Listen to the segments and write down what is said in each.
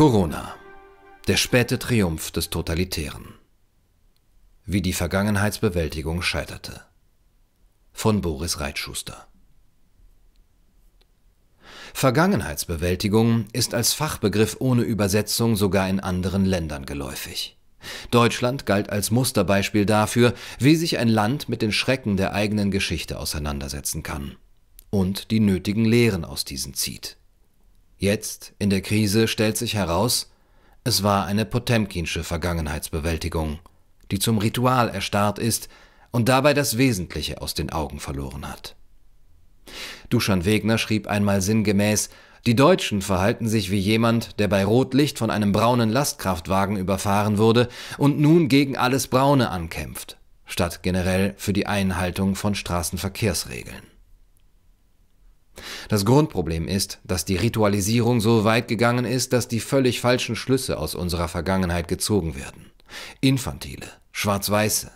Corona. Der späte Triumph des Totalitären. Wie die Vergangenheitsbewältigung scheiterte. Von Boris Reitschuster. Vergangenheitsbewältigung ist als Fachbegriff ohne Übersetzung sogar in anderen Ländern geläufig. Deutschland galt als Musterbeispiel dafür, wie sich ein Land mit den Schrecken der eigenen Geschichte auseinandersetzen kann und die nötigen Lehren aus diesen zieht. Jetzt, in der Krise, stellt sich heraus, es war eine Potemkinsche Vergangenheitsbewältigung, die zum Ritual erstarrt ist und dabei das Wesentliche aus den Augen verloren hat. Duschan Wegner schrieb einmal sinngemäß, die Deutschen verhalten sich wie jemand, der bei Rotlicht von einem braunen Lastkraftwagen überfahren wurde und nun gegen alles Braune ankämpft, statt generell für die Einhaltung von Straßenverkehrsregeln. Das Grundproblem ist, dass die Ritualisierung so weit gegangen ist, dass die völlig falschen Schlüsse aus unserer Vergangenheit gezogen werden. Infantile, schwarz-weiße,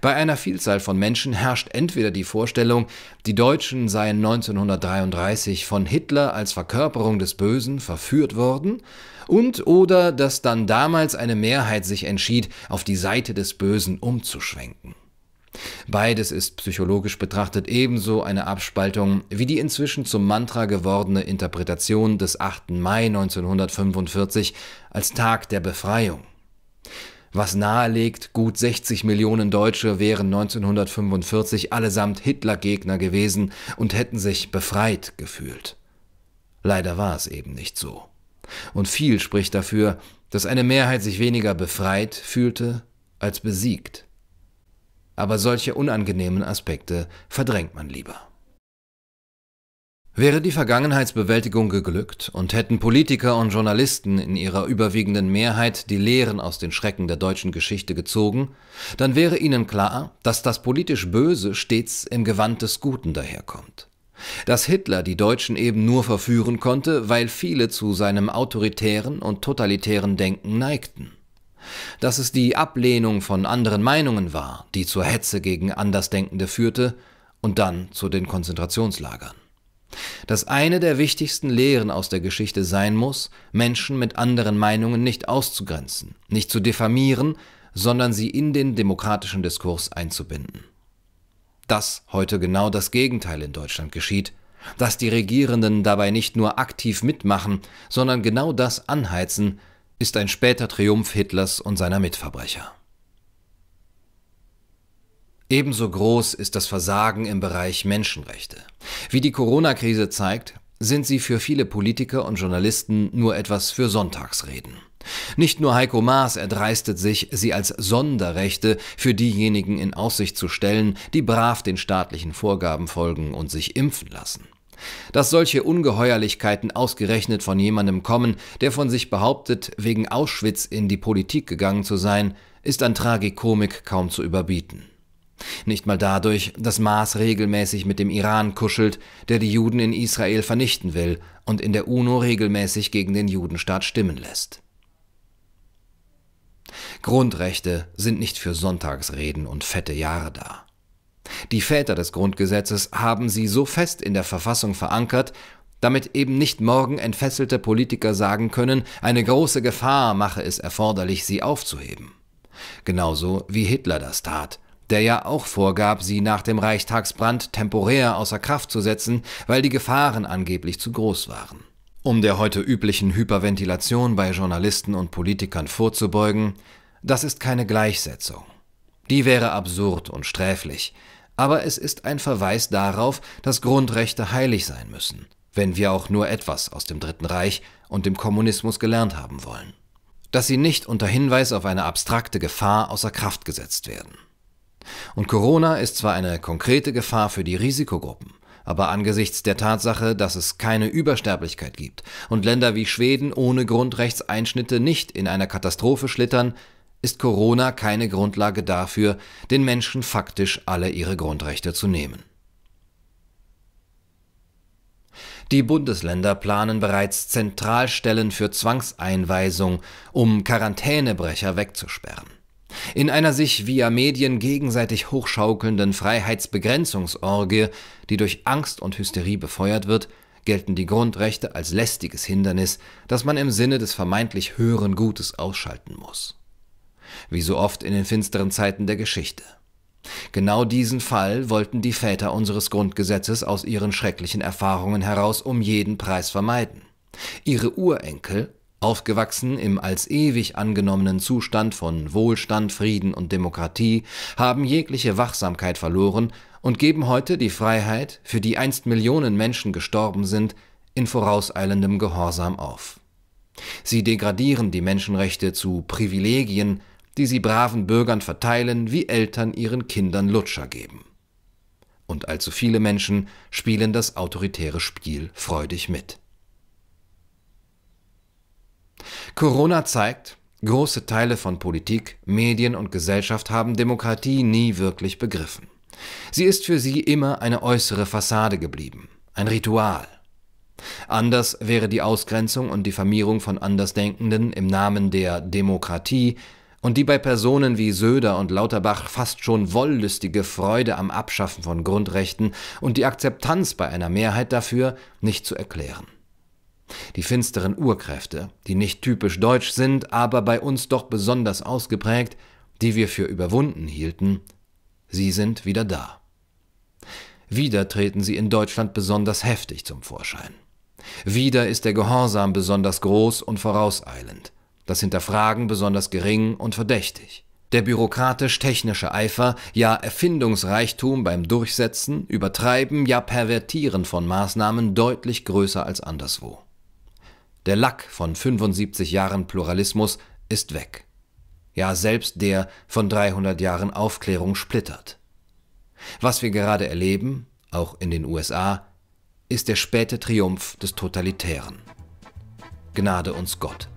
bei einer Vielzahl von Menschen herrscht entweder die Vorstellung, die Deutschen seien 1933 von Hitler als Verkörperung des Bösen verführt worden, und oder dass dann damals eine Mehrheit sich entschied, auf die Seite des Bösen umzuschwenken. Beides ist psychologisch betrachtet ebenso eine Abspaltung wie die inzwischen zum Mantra gewordene Interpretation des 8. Mai 1945 als Tag der Befreiung was nahelegt, gut 60 Millionen Deutsche wären 1945 allesamt Hitlergegner gewesen und hätten sich befreit gefühlt. Leider war es eben nicht so. Und viel spricht dafür, dass eine Mehrheit sich weniger befreit fühlte als besiegt. Aber solche unangenehmen Aspekte verdrängt man lieber. Wäre die Vergangenheitsbewältigung geglückt und hätten Politiker und Journalisten in ihrer überwiegenden Mehrheit die Lehren aus den Schrecken der deutschen Geschichte gezogen, dann wäre ihnen klar, dass das politisch Böse stets im Gewand des Guten daherkommt. Dass Hitler die Deutschen eben nur verführen konnte, weil viele zu seinem autoritären und totalitären Denken neigten. Dass es die Ablehnung von anderen Meinungen war, die zur Hetze gegen Andersdenkende führte und dann zu den Konzentrationslagern dass eine der wichtigsten Lehren aus der Geschichte sein muss, Menschen mit anderen Meinungen nicht auszugrenzen, nicht zu diffamieren, sondern sie in den demokratischen Diskurs einzubinden. Dass heute genau das Gegenteil in Deutschland geschieht, dass die Regierenden dabei nicht nur aktiv mitmachen, sondern genau das anheizen, ist ein später Triumph Hitlers und seiner Mitverbrecher. Ebenso groß ist das Versagen im Bereich Menschenrechte. Wie die Corona-Krise zeigt, sind sie für viele Politiker und Journalisten nur etwas für Sonntagsreden. Nicht nur Heiko Maas erdreistet sich, sie als Sonderrechte für diejenigen in Aussicht zu stellen, die brav den staatlichen Vorgaben folgen und sich impfen lassen. Dass solche Ungeheuerlichkeiten ausgerechnet von jemandem kommen, der von sich behauptet, wegen Auschwitz in die Politik gegangen zu sein, ist an Tragikomik kaum zu überbieten. Nicht mal dadurch, dass Maas regelmäßig mit dem Iran kuschelt, der die Juden in Israel vernichten will und in der UNO regelmäßig gegen den Judenstaat stimmen lässt. Grundrechte sind nicht für Sonntagsreden und fette Jahre da. Die Väter des Grundgesetzes haben sie so fest in der Verfassung verankert, damit eben nicht morgen entfesselte Politiker sagen können, eine große Gefahr mache es erforderlich, sie aufzuheben. Genauso wie Hitler das tat der ja auch vorgab, sie nach dem Reichstagsbrand temporär außer Kraft zu setzen, weil die Gefahren angeblich zu groß waren. Um der heute üblichen Hyperventilation bei Journalisten und Politikern vorzubeugen, das ist keine Gleichsetzung. Die wäre absurd und sträflich, aber es ist ein Verweis darauf, dass Grundrechte heilig sein müssen, wenn wir auch nur etwas aus dem Dritten Reich und dem Kommunismus gelernt haben wollen. Dass sie nicht unter Hinweis auf eine abstrakte Gefahr außer Kraft gesetzt werden. Und Corona ist zwar eine konkrete Gefahr für die Risikogruppen, aber angesichts der Tatsache, dass es keine Übersterblichkeit gibt und Länder wie Schweden ohne Grundrechtseinschnitte nicht in einer Katastrophe schlittern, ist Corona keine Grundlage dafür, den Menschen faktisch alle ihre Grundrechte zu nehmen. Die Bundesländer planen bereits Zentralstellen für Zwangseinweisung, um Quarantänebrecher wegzusperren. In einer sich via Medien gegenseitig hochschaukelnden Freiheitsbegrenzungsorgie, die durch Angst und Hysterie befeuert wird, gelten die Grundrechte als lästiges Hindernis, das man im Sinne des vermeintlich höheren Gutes ausschalten muss. Wie so oft in den finsteren Zeiten der Geschichte. Genau diesen Fall wollten die Väter unseres Grundgesetzes aus ihren schrecklichen Erfahrungen heraus um jeden Preis vermeiden. Ihre Urenkel, aufgewachsen im als ewig angenommenen Zustand von Wohlstand, Frieden und Demokratie, haben jegliche Wachsamkeit verloren und geben heute die Freiheit, für die einst Millionen Menschen gestorben sind, in vorauseilendem Gehorsam auf. Sie degradieren die Menschenrechte zu Privilegien, die sie braven Bürgern verteilen, wie Eltern ihren Kindern Lutscher geben. Und allzu viele Menschen spielen das autoritäre Spiel freudig mit. Corona zeigt, große Teile von Politik, Medien und Gesellschaft haben Demokratie nie wirklich begriffen. Sie ist für sie immer eine äußere Fassade geblieben, ein Ritual. Anders wäre die Ausgrenzung und Diffamierung von Andersdenkenden im Namen der Demokratie und die bei Personen wie Söder und Lauterbach fast schon wollüstige Freude am Abschaffen von Grundrechten und die Akzeptanz bei einer Mehrheit dafür nicht zu erklären. Die finsteren Urkräfte, die nicht typisch deutsch sind, aber bei uns doch besonders ausgeprägt, die wir für überwunden hielten, sie sind wieder da. Wieder treten sie in Deutschland besonders heftig zum Vorschein. Wieder ist der Gehorsam besonders groß und vorauseilend das Hinterfragen besonders gering und verdächtig. Der bürokratisch-technische Eifer, ja Erfindungsreichtum beim Durchsetzen, Übertreiben, ja Pervertieren von Maßnahmen deutlich größer als anderswo. Der Lack von 75 Jahren Pluralismus ist weg. Ja, selbst der von 300 Jahren Aufklärung splittert. Was wir gerade erleben, auch in den USA, ist der späte Triumph des Totalitären. Gnade uns Gott.